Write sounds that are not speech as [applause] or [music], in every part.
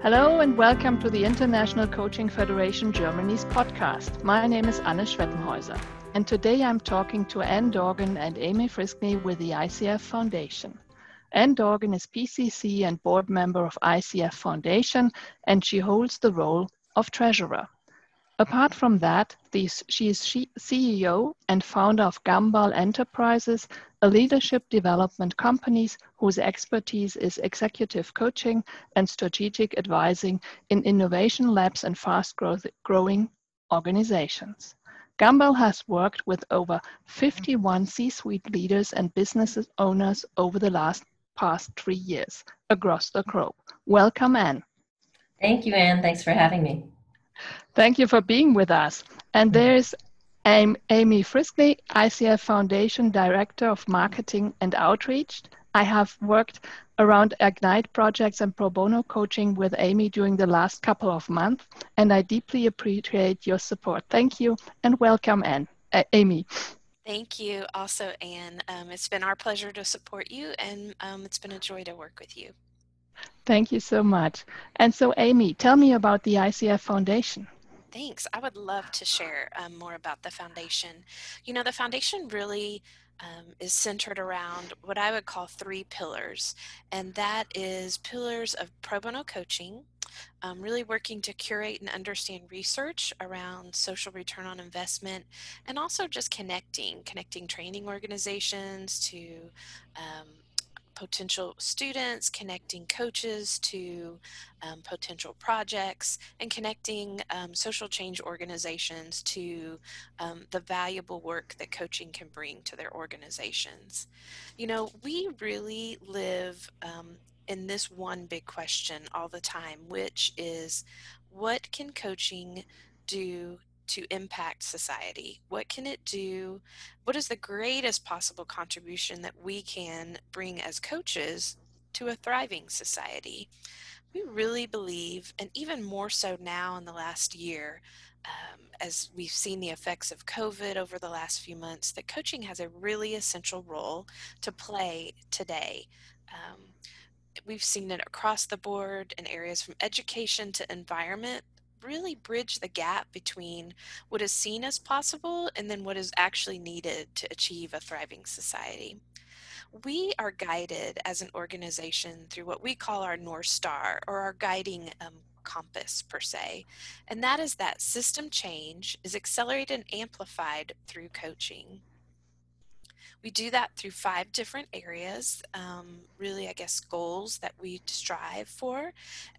Hello and welcome to the International Coaching Federation Germany's podcast. My name is Anne Schwettenhäuser, and today I'm talking to Anne Dorgan and Amy Friskney with the ICF Foundation. Anne Dorgan is PCC and board member of ICF Foundation, and she holds the role of treasurer. Apart from that, she is CEO and founder of Gambal Enterprises, a leadership development company whose expertise is executive coaching and strategic advising in innovation labs and fast growing organizations. Gambal has worked with over 51 C-suite leaders and business owners over the last past three years across the globe. Welcome, Anne. Thank you, Anne. Thanks for having me. Thank you for being with us. And there's Amy Friskney, ICF Foundation Director of Marketing and Outreach. I have worked around Ignite projects and pro bono coaching with Amy during the last couple of months, and I deeply appreciate your support. Thank you and welcome, Anne, uh, Amy. Thank you also, Anne. Um, it's been our pleasure to support you, and um, it's been a joy to work with you. Thank you so much. And so, Amy, tell me about the ICF Foundation. Thanks. I would love to share um, more about the foundation. You know, the foundation really um, is centered around what I would call three pillars, and that is pillars of pro bono coaching, um, really working to curate and understand research around social return on investment, and also just connecting, connecting training organizations to um, potential students, connecting coaches to um, potential projects, and connecting um, social change organizations to um, the valuable work that coaching can bring to their organizations. You know, we really live um, in this one big question all the time, which is what can coaching do to impact society? What can it do? What is the greatest possible contribution that we can bring as coaches to a thriving society? We really believe, and even more so now in the last year, um, as we've seen the effects of COVID over the last few months, that coaching has a really essential role to play today. Um, we've seen it across the board in areas from education to environment really bridge the gap between what is seen as possible and then what is actually needed to achieve a thriving society. We are guided as an organization through what we call our North Star or our guiding um, compass, per se, and that is that system change is accelerated and amplified through coaching. We do that through five different areas, um, really, I guess, goals that we strive for.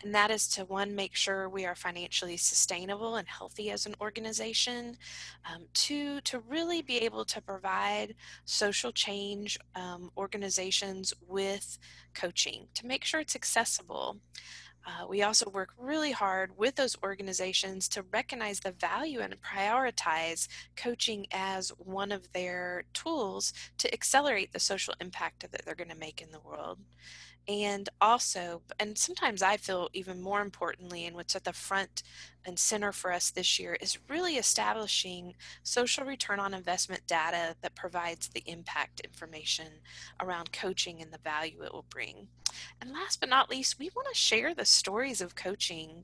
And that is to one, make sure we are financially sustainable and healthy as an organization. Um, two, to really be able to provide social change um, organizations with coaching to make sure it's accessible. Uh, we also work really hard with those organizations to recognize the value and prioritize coaching as one of their tools to accelerate the social impact that they're going to make in the world and also and sometimes i feel even more importantly and what's at the front and center for us this year is really establishing social return on investment data that provides the impact information around coaching and the value it will bring and last but not least we want to share the stories of coaching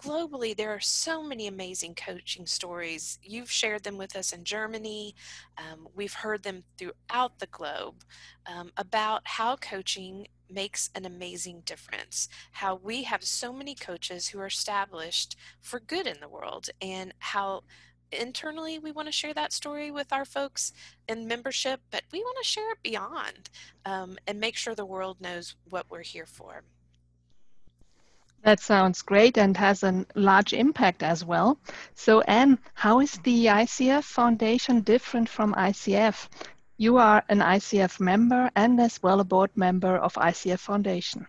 globally, there are so many amazing coaching stories. You've shared them with us in Germany. Um, we've heard them throughout the globe um, about how coaching makes an amazing difference. How we have so many coaches who are established for good in the world, and how internally we want to share that story with our folks in membership, but we want to share it beyond um, and make sure the world knows what we're here for. That sounds great and has a large impact as well. So, Anne, how is the ICF Foundation different from ICF? You are an ICF member and as well a board member of ICF Foundation.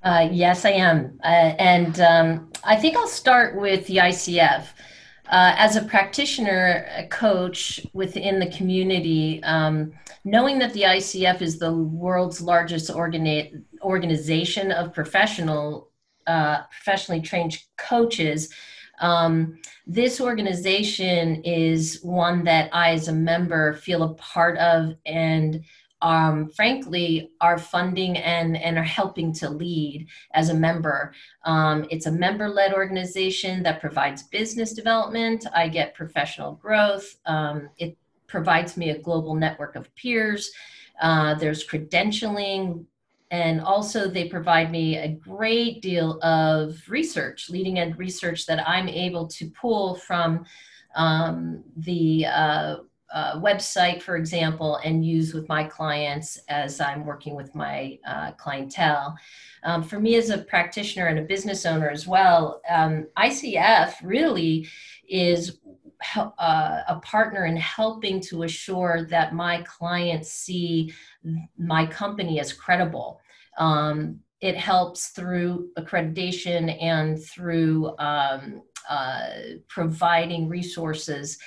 Uh, yes, I am. Uh, and um, I think I'll start with the ICF. Uh, as a practitioner, a coach within the community, um, knowing that the ICF is the world's largest organi- organization of professional, uh, professionally trained coaches, um, this organization is one that I, as a member, feel a part of and um, frankly are funding and, and are helping to lead as a member. Um, it's a member led organization that provides business development. I get professional growth. Um, it provides me a global network of peers. Uh, there's credentialing, and also they provide me a great deal of research, leading edge research that I'm able to pull from um, the uh, uh, website, for example, and use with my clients as I'm working with my uh, clientele. Um, for me as a practitioner and a business owner as well, um, ICF really is uh, a partner in helping to assure that my clients see my company as credible. Um, it helps through accreditation and through um, uh, providing resources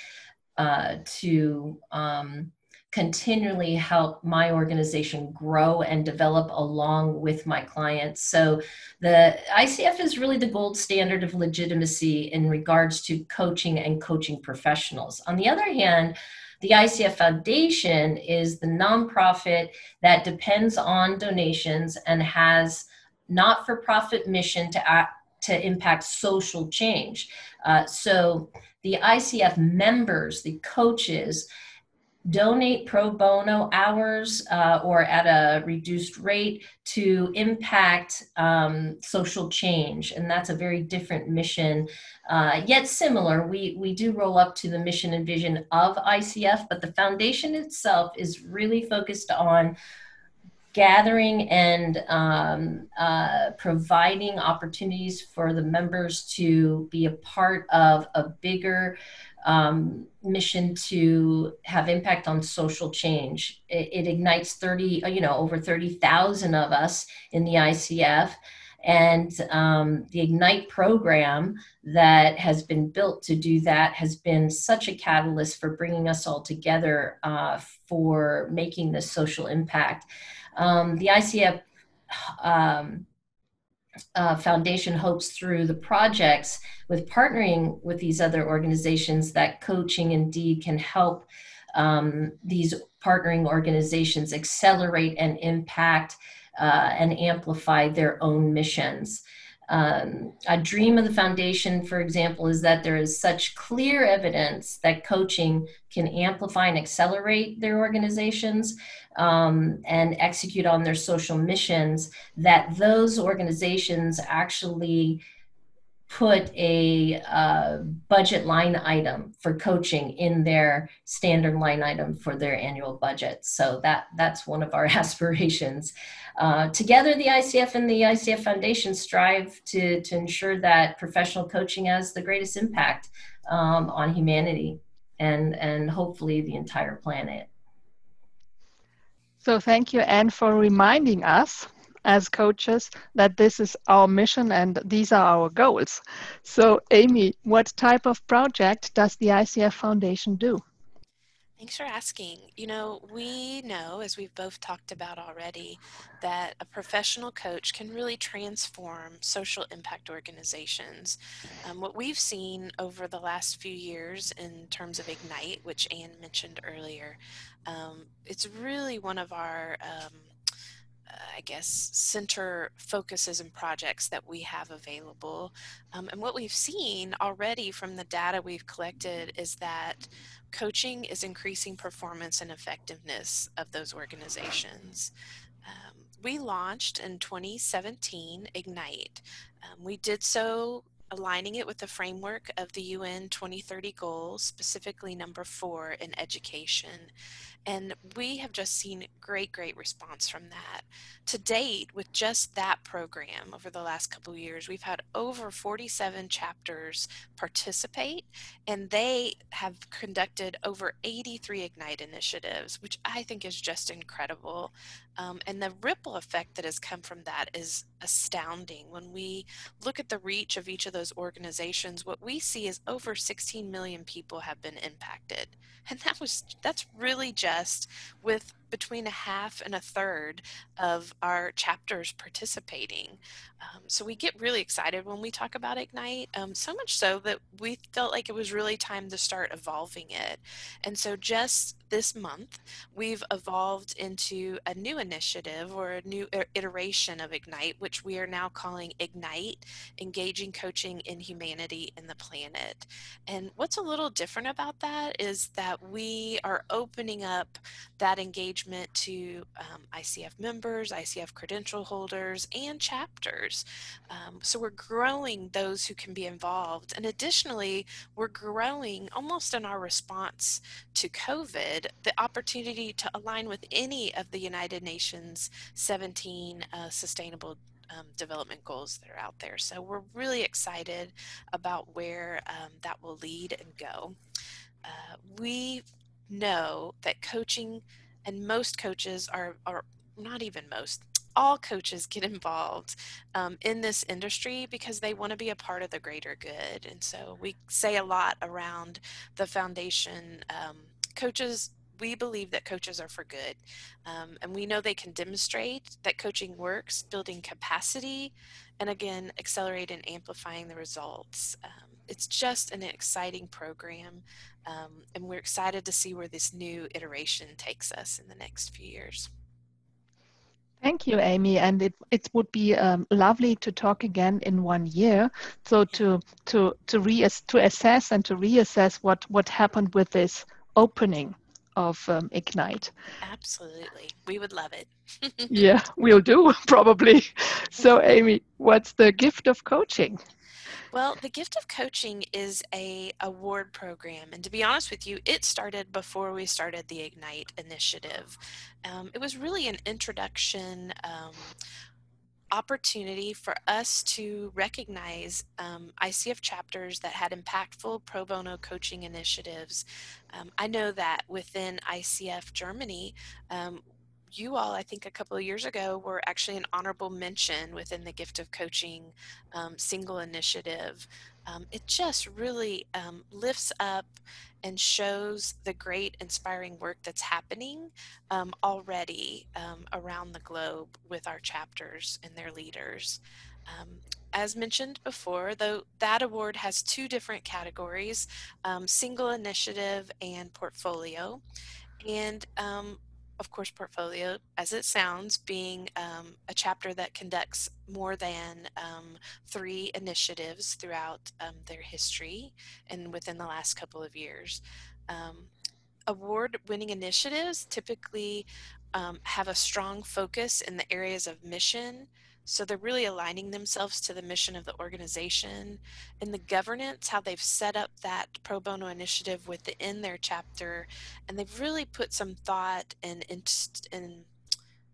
uh, to um, continually help my organization grow and develop along with my clients. So the ICF is really the gold standard of legitimacy in regards to coaching and coaching professionals. On the other hand, the ICF Foundation is the nonprofit that depends on donations and has not for profit mission to act, to impact social change. Uh, so the ICF members, the coaches, donate pro bono hours uh, or at a reduced rate to impact um, social change. And that's a very different mission uh, yet similar. We, we do roll up to the mission and vision of icf but the foundation itself is really focused on gathering and um, uh, providing opportunities for the members to be a part of a bigger um, mission to have impact on social change. It, it ignites 30, you know, over 30,000 of us in the ICF. And um, the Ignite program that has been built to do that has been such a catalyst for bringing us all together uh, for making this social impact. Um, the ICF um, uh, Foundation hopes through the projects with partnering with these other organizations that coaching indeed can help um, these partnering organizations accelerate and impact uh, and amplify their own missions. Um, a dream of the foundation, for example, is that there is such clear evidence that coaching can amplify and accelerate their organizations um, and execute on their social missions, that those organizations actually put a uh, budget line item for coaching in their standard line item for their annual budget. So that that's one of our [laughs] aspirations. Uh, together, the ICF and the ICF Foundation strive to, to ensure that professional coaching has the greatest impact um, on humanity and, and hopefully the entire planet. So thank you, Anne, for reminding us as coaches that this is our mission and these are our goals. So Amy, what type of project does the ICF Foundation do? Thanks for asking. You know, we know, as we've both talked about already, that a professional coach can really transform social impact organizations. Um, what we've seen over the last few years in terms of Ignite, which Anne mentioned earlier, um, it's really one of our um, I guess, center focuses and projects that we have available. Um, and what we've seen already from the data we've collected is that coaching is increasing performance and effectiveness of those organizations. Um, we launched in 2017 Ignite. Um, we did so aligning it with the framework of the UN 2030 goals, specifically number four in education. And we have just seen great, great response from that. To date, with just that program over the last couple years, we've had over 47 chapters participate, and they have conducted over 83 Ignite initiatives, which I think is just incredible. Um, and the ripple effect that has come from that is astounding. When we look at the reach of each of those organizations, what we see is over 16 million people have been impacted. And that was that's really just with between a half and a third of our chapters participating. Um, so we get really excited when we talk about Ignite, um, so much so that we felt like it was really time to start evolving it. And so just this month, we've evolved into a new initiative or a new iteration of Ignite, which we are now calling Ignite Engaging Coaching in Humanity and the Planet. And what's a little different about that is that we are opening up that engagement to um, ICF members, ICF credential holders, and chapters. Um, so we're growing those who can be involved. And additionally, we're growing almost in our response to COVID the opportunity to align with any of the United Nations 17 uh, sustainable um, development goals that are out there. So we're really excited about where um, that will lead and go. Uh, we know that coaching, and most coaches are, are not even most, all coaches get [laughs] involved um, in this industry because they want to be a part of the greater good. And so we say a lot around the foundation. Um, coaches we believe that coaches are for good. Um, and we know they can demonstrate that coaching works, building capacity, and again, accelerate and amplifying the results. It's just an exciting program. Um, and we're excited to see where this new iteration takes us in the next few years. Thank you, Amy. And it, it would be um, lovely to talk again in one year. So to to to re to assess and to reassess what what happened with this opening of um, Ignite. Absolutely. We would love it. [laughs] yeah, we'll do [laughs] probably. So, [laughs] Amy, what's the gift of coaching? Well, the gift of coaching is a award program, and to be honest with you, it started before we started the Ignite initiative. Um, it was really an introduction um, opportunity for us to recognize um, ICF chapters that had impactful pro bono coaching initiatives. Um, I know that within ICF Germany, um, you all, I think a couple of years ago, were actually an honorable mention within the Gift of Coaching um, single initiative. Um, it just really um, lifts up and shows the great inspiring work that's happening um, already um, around the globe with our chapters and their leaders. Um, as mentioned before, though that award has two different categories, um, single initiative and portfolio. And um, of course, portfolio, as it sounds, being um, a chapter that conducts more than um, three initiatives throughout um, their history and within the last couple of years. Um, award winning initiatives typically um, have a strong focus in the areas of mission, so they're really aligning themselves to the mission of the organization and the governance, how they've set up that pro bono initiative within their chapter. And they've really put some thought and, and,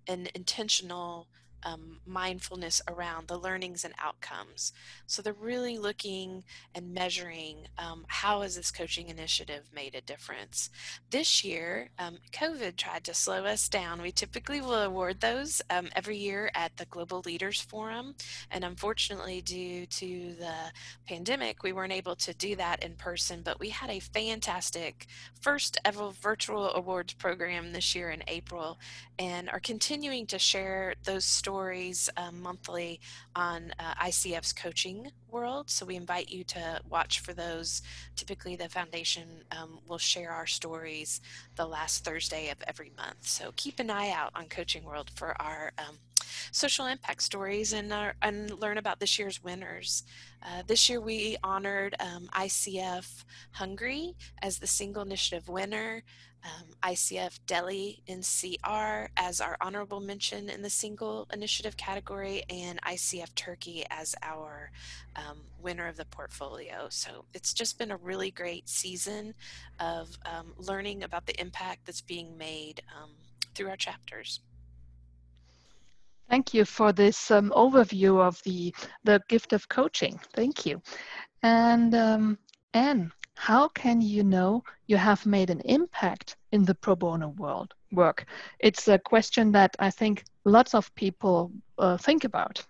and intentional um, mindfulness around the learnings and outcomes. So they're really looking and measuring um, how has this coaching initiative made a difference. This year, um, COVID tried to slow us down. We typically will award those um, every year at the Global Leaders Forum, and unfortunately, due to the pandemic, we weren't able to do that in person. But we had a fantastic first ever virtual awards program this year in April, and are continuing to share those stories stories um, monthly on uh, ICF's coaching world. So we invite you to watch for those. Typically, the foundation um, will share our stories the last Thursday of every month. So keep an eye out on Coaching World for our um, social impact stories and, our, and learn about this year's winners. Uh, this year we honored um, ICF Hungary as the single initiative winner um, ICF Delhi NCR as our honorable mention in the single initiative category, and ICF Turkey as our um, winner of the portfolio. So it's just been a really great season of um, learning about the impact that's being made um, through our chapters. Thank you for this um, overview of the, the gift of coaching. Thank you. And um, Anne, how can you know you have made an impact in the pro bono world work? It's a question that I think lots of people uh, think about.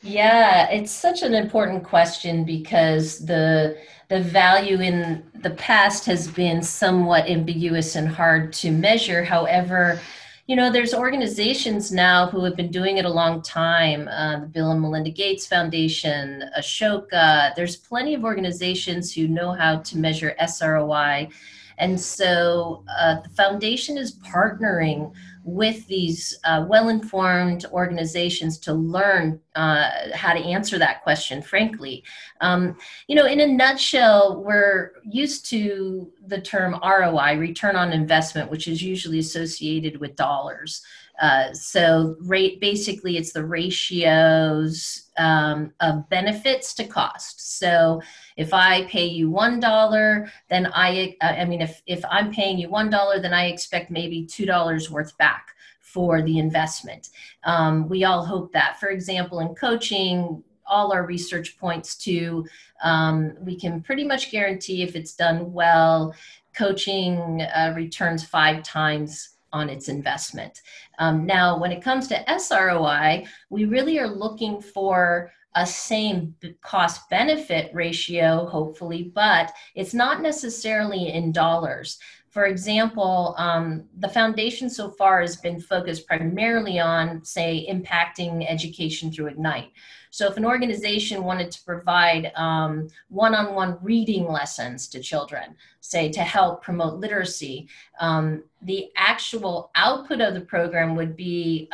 Yeah, it's such an important question because the the value in the past has been somewhat ambiguous and hard to measure. However, you know, there's organizations now who have been doing it a long time. Uh, the Bill and Melinda Gates Foundation, Ashoka. There's plenty of organizations who know how to measure SROI, and so uh, the foundation is partnering with these uh, well-informed organizations to learn uh, how to answer that question frankly. Um, you know in a nutshell we're used to the term roi return on investment which is usually associated with dollars uh, so rate basically it's the ratios um, of benefits to cost. So if i pay you one dollar then i i mean if if i'm paying you one dollar then i expect maybe two dollars worth back for the investment. Um, we all hope that. For example in coaching all our research points to um, we can pretty much guarantee if it's done well coaching uh, returns five times on its investment. Um, now, when it comes to SROI, we really are looking for a same cost benefit ratio, hopefully, but it's not necessarily in dollars. For example, um, the foundation so far has been focused primarily on, say, impacting education through Ignite. So, if an organization wanted to provide one on one reading lessons to children, say to help promote literacy, um, the actual output of the program would be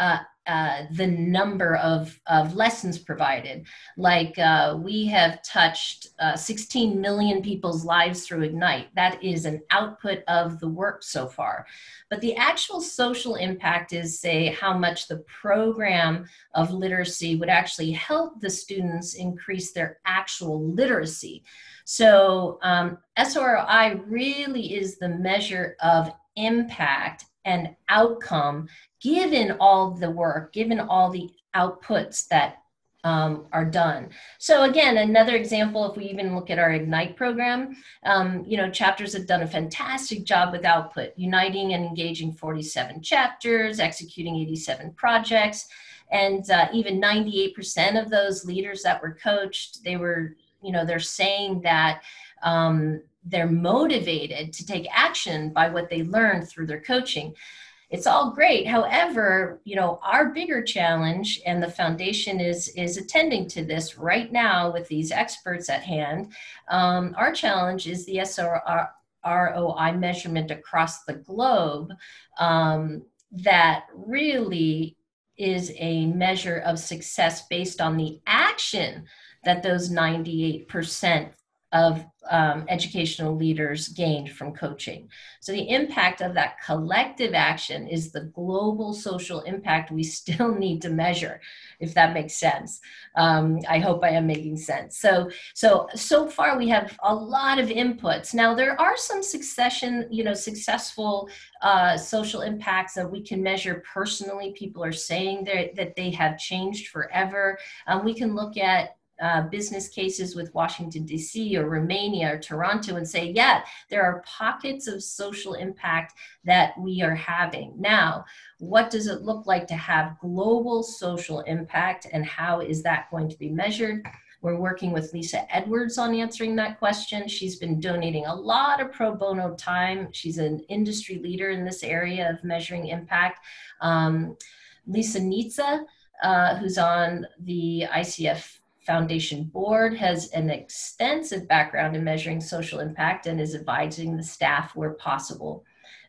uh, uh, the number of, of lessons provided. Like uh, we have touched uh, 16 million people's lives through Ignite. That is an output of the work so far. But the actual social impact is, say, how much the program of literacy would actually help the students increase their actual literacy. So um, SROI really is the measure of impact and outcome given all the work, given all the outputs that um, are done. So again, another example, if we even look at our Ignite program, um, you know, chapters have done a fantastic job with output, uniting and engaging 47 chapters, executing 87 projects, and uh, even 98% of those leaders that were coached, they were, you know, they're saying that um, they're motivated to take action by what they learned through their coaching. It's all great. However you know our bigger challenge and the foundation is is attending to this right now with these experts at hand um, our challenge is the SRO, ROI measurement across the globe um, that really is a measure of success based on the action that those 98% of um, educational leaders gained from coaching. So, the impact of that collective action is the global social impact we still [laughs] need to measure, if that makes sense. Um, I hope I am making sense. So, so, so far we have a lot of inputs. Now, there are some succession, you know, successful uh, social impacts that we can measure personally. People are saying that they have changed forever. Um, we can look at uh, business cases with Washington, D.C., or Romania or Toronto and say, yeah, there are pockets of social impact that we are having. Now, what does it look like to have global social impact and how is that going to be measured? We're working with Lisa Edwards on answering that question. She's been donating a lot of pro bono time. She's an industry leader in this area of measuring impact. Um, Lisa Nitza, uh, who's on the ICF Foundation Board has an extensive background in measuring social impact and is advising the staff where possible.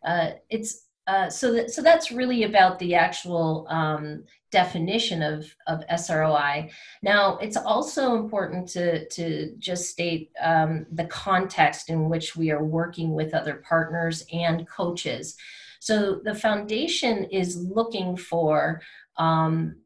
Uh, it's uh, so that so that's really about the actual um, definition of of SROI. Now, it's also important to to just state um, the context in which we are working with other partners and coaches. So the foundation is looking for um,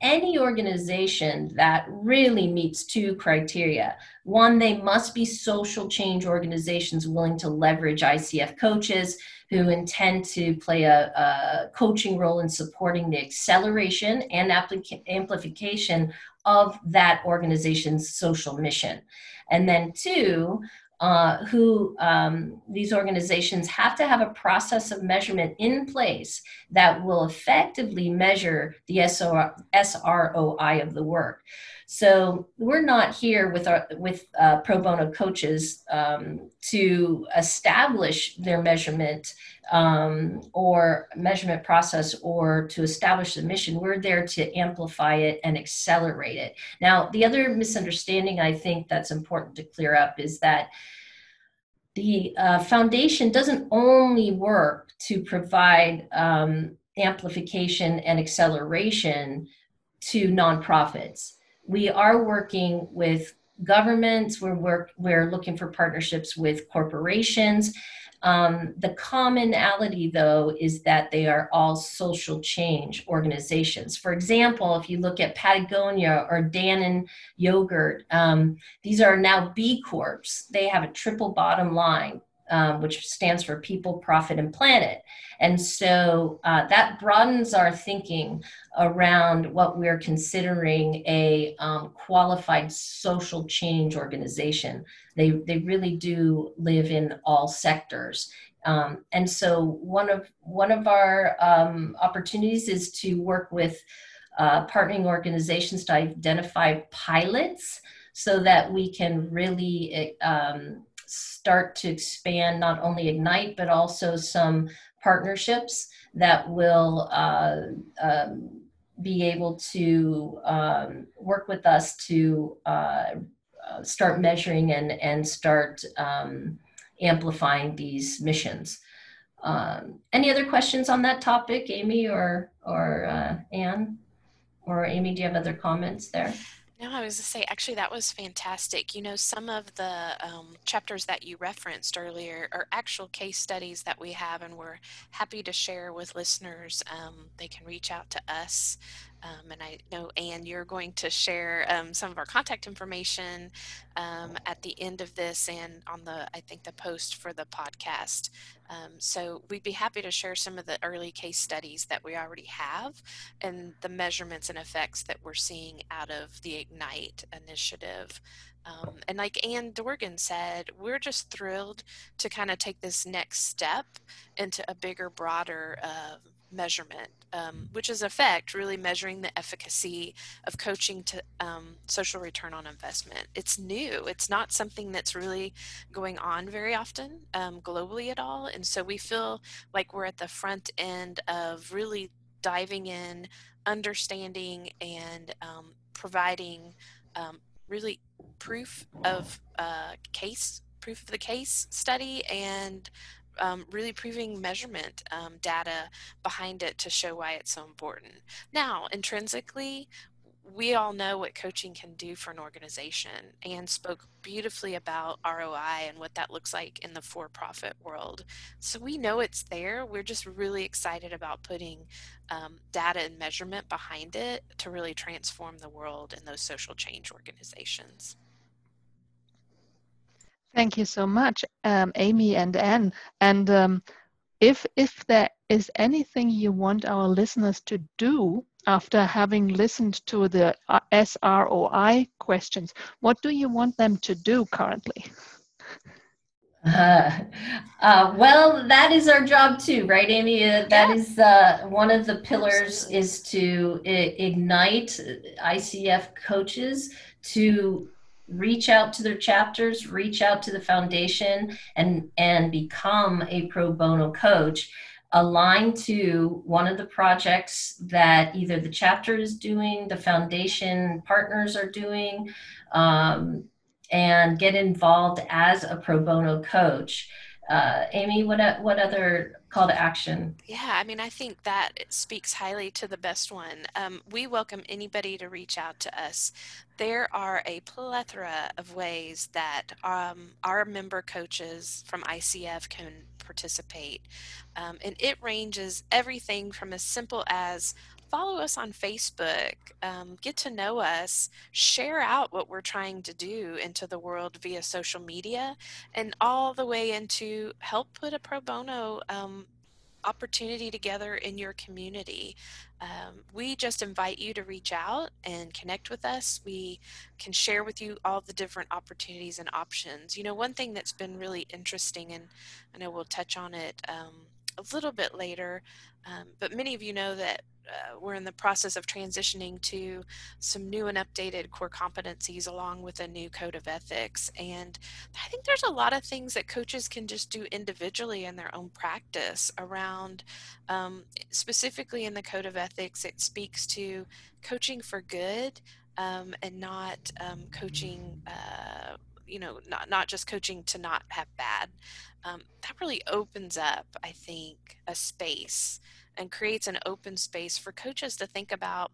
any organization that really meets two criteria. One, they must be social change organizations willing to leverage ICF coaches who intend to play a, a coaching role in supporting the acceleration and applica- amplification of that organization's social mission. And then two, uh, who um, these organizations have to have a process of measurement in place that will effectively measure the SROI of the work. So we're not here with our with uh, pro bono coaches um, to establish their measurement um, or measurement process or to establish the mission. We're there to amplify it and accelerate it. Now, the other misunderstanding I think that's important to clear up is that the uh, foundation doesn't only work to provide um, amplification and acceleration to nonprofits. We are working with governments, we're, work, we're looking for partnerships with corporations, um, the commonality, though, is that they are all social change organizations. For example, if you look at Patagonia or Dannon Yogurt, um, these are now B Corps. They have a triple bottom line um, which stands for people, profit, and planet. And so uh, that broadens our thinking around what we're considering a um, qualified social change organization. They, they really do live in all sectors. Um, and so one of one of our um, opportunities is to work with uh, partnering organizations to identify pilots so that we can really um, start to expand not only Ignite, but also some partnerships that will uh, um, be able to um, work with us to uh, uh, start measuring and, and start um, amplifying these missions. Um, any other questions on that topic, Amy or, or uh, Anne? Or Amy, do you have other comments there? No, I was to say, actually, that was fantastic. You know, some of the um, chapters that you referenced earlier are actual case studies that we have, and we're happy to share with listeners. Um, they can reach out to us um, and I know, Anne, you're going to share um, some of our contact information um, at the end of this and on the, I think, the post for the podcast. Um, so we'd be happy to share some of the early case studies that we already have and the measurements and effects that we're seeing out of the Ignite initiative. Um, and like Anne Dorgan said, we're just thrilled to kind of take this next step into a bigger, broader uh, measurement, um, which is effect really measuring the efficacy of coaching to um, social return on investment. It's new. It's not something that's really going on very often um, globally at all, and so we feel like we're at the front end of really diving in, understanding, and um, providing um, really proof of uh, case proof of the case study and um, really proving measurement um, data behind it to show why it's so important. Now, intrinsically, we all know what coaching can do for an organization and spoke beautifully about ROI and what that looks like in the for profit world. So we know it's there. We're just really excited about putting um, data and measurement behind it to really transform the world in those social change organizations. Thank you so much, um, Amy and Anne. And um, if if there is anything you want our listeners to do after having listened to the uh, SROI questions, what do you want them to do currently? Uh, [laughs] uh, well, that is our job too, right, Amy? Uh, that yeah. is uh, one of the pillars is to ignite ICF coaches to reach out to their chapters, reach out to the foundation, and and become a pro bono coach aligned to one of the projects that either the chapter is doing, the foundation partners are doing, um, and get involved as a pro bono coach. Uh, Amy, what what other call to action? Yeah, I mean, I think that speaks highly to the best one. Um, we welcome anybody to reach out to us. There are a plethora of ways that um, our member coaches from ICF can participate, um, and it ranges everything from as simple as follow us on Facebook, um, get to know us, share out what we're trying to do into the world via social media, and all the way into help put a pro bono um, opportunity together in your community. Um, we just invite you to reach out and connect with us. We can share with you all the different opportunities and options. You know, one thing that's been really interesting, and I know we'll touch on it um, a little bit later. Um, but many of you know that uh, we're in the process of transitioning to some new and updated core competencies along with a new code of ethics. And I think there's a lot of things that coaches can just do individually in their own practice around, um, specifically in the code of ethics, it speaks to coaching for good um, and not um, coaching. Uh, you know, not not just coaching to not have bad. Um, that really opens up, I think, a space and creates an open space for coaches to think about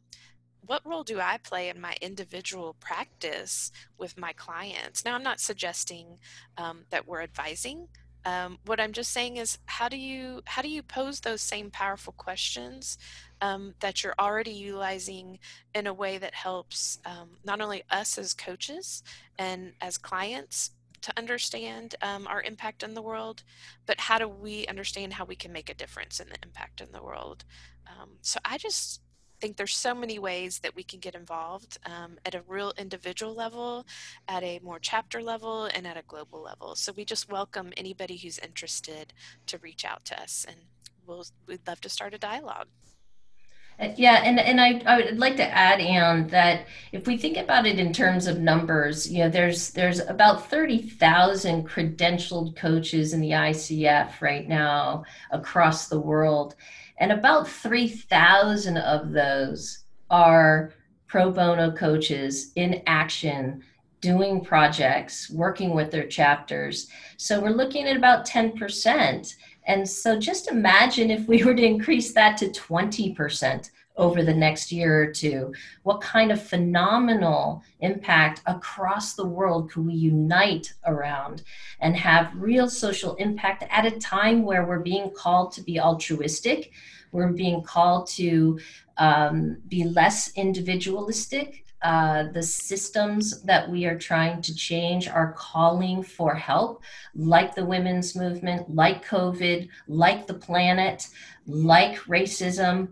what role do I play in my individual practice with my clients? Now, I'm not suggesting um, that we're advising. Um, what I'm just saying is, how do you how do you pose those same powerful questions um, that you're already utilizing in a way that helps um, not only us as coaches and as clients, to understand um, our impact in the world, but how do we understand how we can make a difference in the impact in the world? Um, so I just think there's so many ways that we can get involved um, at a real individual level, at a more chapter level, and at a global level. So we just welcome anybody who's interested to reach out to us, and we'll, we'd love to start a dialogue. Uh, yeah, and, and I, I would like to add, Anne, that if we think about it in terms of numbers, you know, there's there's about 30,000 credentialed coaches in the ICF right now across the world. And about 3,000 of those are pro bono coaches in action doing projects, working with their chapters. So we're looking at about 10%. And so just imagine if we were to increase that to 20% over the next year or two, what kind of phenomenal impact across the world could we unite around and have real social impact at a time where we're being called to be altruistic, we're being called to um, be less individualistic, uh, the systems that we are trying to change are calling for help, like the women's movement, like COVID, like the planet, like racism.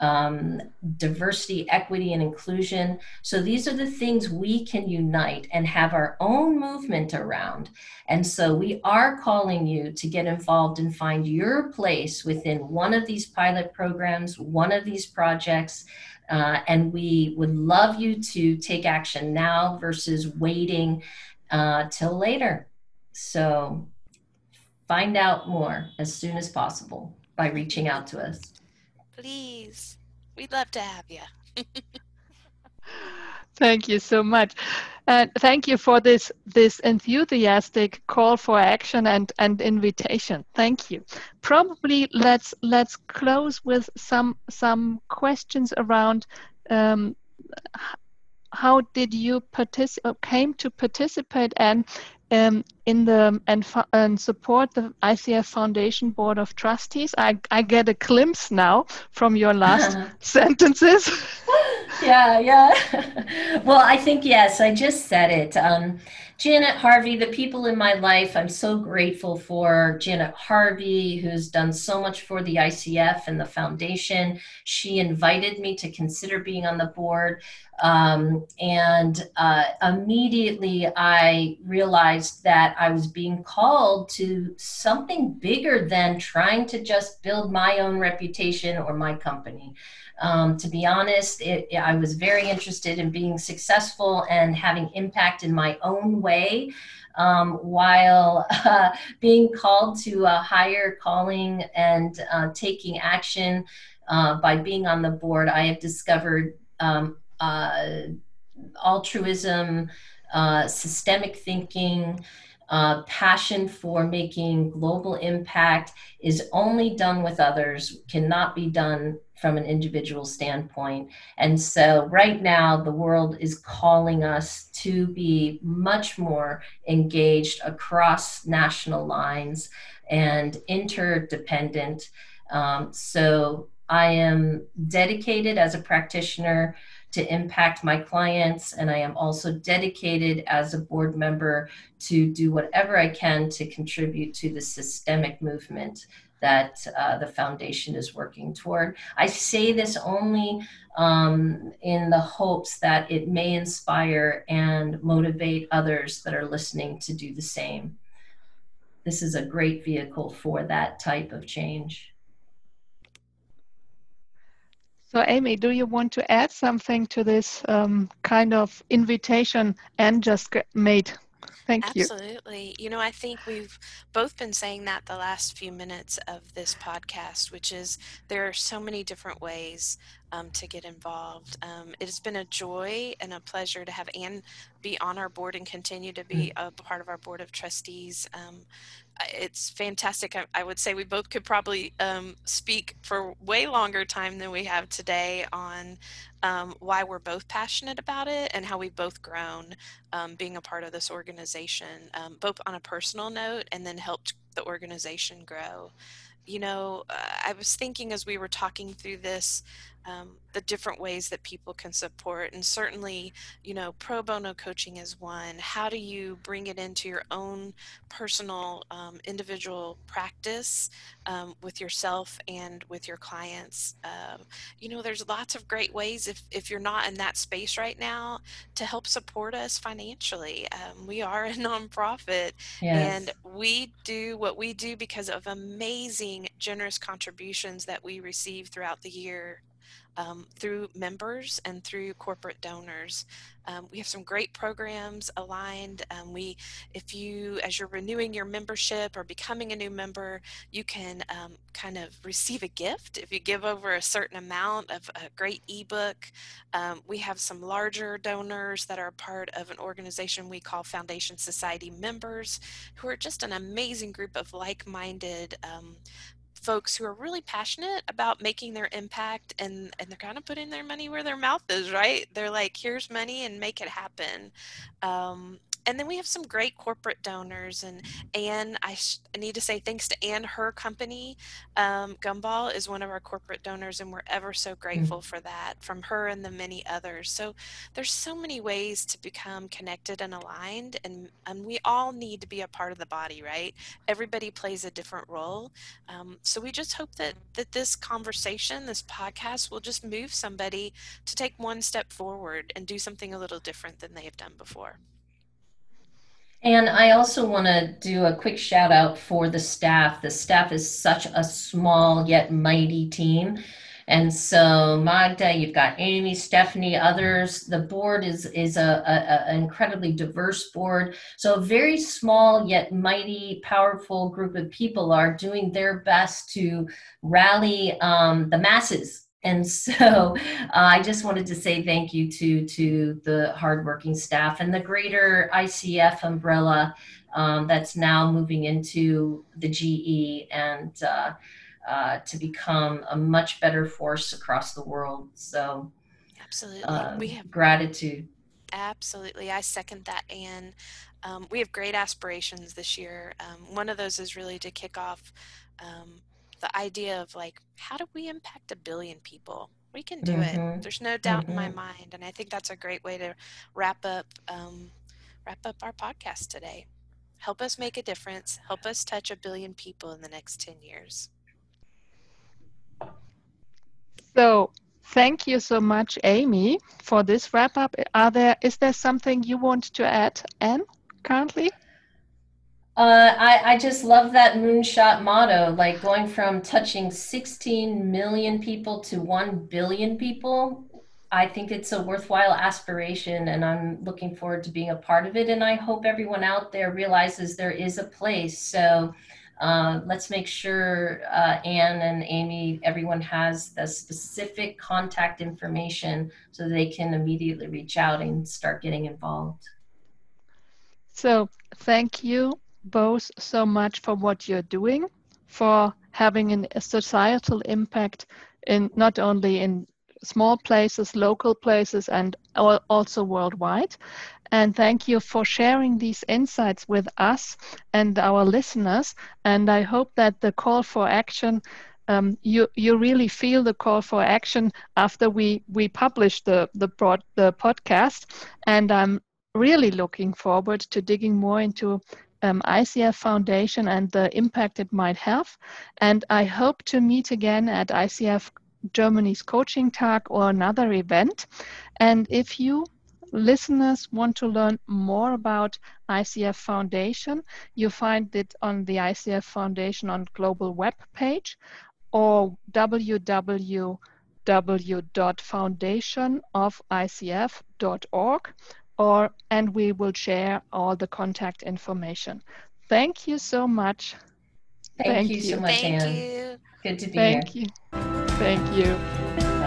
Um, diversity, equity, and inclusion. So, these are the things we can unite and have our own movement around. And so, we are calling you to get involved and find your place within one of these pilot programs, one of these projects uh, and we would love you to take action now versus waiting uh, till later. So find out more as soon as possible by reaching out to us. Please. We'd love to have you. [laughs] Thank you so much. And thank you for this this enthusiastic call for action and, and invitation. Thank you. Probably let's let's close with some some questions around um, how did you participate came to participate and um, in the and, and support the ICF Foundation Board of Trustees. I, I get a glimpse now from your last [laughs] sentences. [laughs] yeah, yeah. [laughs] well, I think yes. I just said it. Um, Janet Harvey, the people in my life, I'm so grateful for Janet Harvey, who's done so much for the ICF and the foundation. She invited me to consider being on the board. Um, and uh, immediately I realized that I was being called to something bigger than trying to just build my own reputation or my company. Um, to be honest, it, I was very interested in being successful and having impact in my own way. Um, while [laughs] uh, being called to a higher calling and uh, taking action uh, by being on the board, I have discovered um, uh, altruism, uh, systemic thinking, uh, passion for making global impact is only done with others, cannot be done from an individual standpoint. And so, right now, the world is calling us to be much more engaged across national lines and interdependent. Um, so, I am dedicated as a practitioner to impact my clients. And I am also dedicated as a board member to do whatever I can to contribute to the systemic movement that uh, the foundation is working toward. I say this only um, in the hopes that it may inspire and motivate others that are listening to do the same. this is a great vehicle for that type of change. So, Amy, do you want to add something to this um, kind of invitation Anne just made? Thank you. Absolutely. You know, I think we've both been saying that the last few minutes of this podcast, which is there are so many different ways um, to get involved. Um, it has been a joy and a pleasure to have Anne be on our board and continue to be mm. a part of our board of trustees. Um, it's fantastic. I, I, would say we both could probably um, speak for way longer time than we have today on um, why we're both passionate about it and how we've both grown um, being a part of this organization, um, both on a personal note and then helped the organization grow. You know, uh, I was thinking as we were talking through this, um, the different ways that people can support. And certainly, you know, pro bono coaching is one. How do you bring it into your own personal, um, individual practice um, with yourself and with your clients? Um, you know, there's lots of great ways if, if you're not in that space right now to help support us financially. Um, we are [laughs] a nonprofit yes. and we do what we do because of amazing, generous contributions that we receive throughout the year um, through members and through corporate donors. Um, we have some great programs aligned. Um, we, if you, as you're renewing your membership or becoming a new member, you can um, kind of receive a gift if you give over a certain amount of a great ebook. Um, we have some larger donors that are part of an organization we call Foundation Society members, who are just an amazing group of like-minded um, folks who are really passionate about making their impact and and they're kind of putting their money where their mouth is right? They're like here's money and make it happen. Um, and then we have some great corporate donors and Anne I, sh- I need to say thanks to Anne her company um, Gumball is one of our corporate donors and we're ever so mm. grateful mm-hmm. for that from her and the many others so there's so many ways to become connected and aligned and and we all need to be a part of the body right everybody plays a different role um, so we just hope that that this conversation this podcast will just move somebody to take one step forward and do something a little different than they have done before and I also want to do a quick shout out for the staff. The staff is such a small yet mighty team. And so Magda, you've got Amy, Stephanie, others. The board is is a, a, a, incredibly diverse board. So a very small yet mighty, powerful group of people are doing their best to rally um, the masses and so uh, I just wanted to say thank you to to the hardworking staff and the greater ICF umbrella um, that's now moving into the GE and uh, uh, to become a much better force across the world. So absolutely, um, we have gratitude. Absolutely, I second that, Anne. Um, we have great aspirations this year. Um, one of those is really to kick off um, the idea of like how do we impact a billion people we can do mm-hmm. it there's no doubt mm-hmm. in my mm-hmm. mind and i think that's a great way to wrap up um, wrap up our podcast today help us make a difference help us touch a billion people in the next 10 years so thank you so much amy for this wrap up are there is there something you want to add anne currently uh, I, I just love that moonshot motto, like going from touching 16 million people to 1 billion people. I think it's a worthwhile aspiration, and I'm looking forward to being a part of it. And I hope everyone out there realizes there is a place. So uh, let's make sure uh, Anne and Amy, everyone has the specific contact information so they can immediately reach out and start getting involved. So, thank you both so much for what you're doing, for having an, a societal impact in not only in small places, local places, and also worldwide. And thank you for sharing these insights with us and our listeners. And I hope that the call for action. Um, you you really feel the call for action after we we publish the the, broad, the podcast, and I'm really looking forward to digging more into um, ICF Foundation and the impact it might have. And I hope to meet again at ICF Germany's Coaching Tag or another event. And if you listeners want to learn more about ICF Foundation, you find it on the ICF Foundation on global web page or www.foundationoficf.org or and we will share all the contact information. Thank you so much. Thank, Thank you, you, so much, Thank Anne. You. Good to be Thank here. Thank you. Thank you.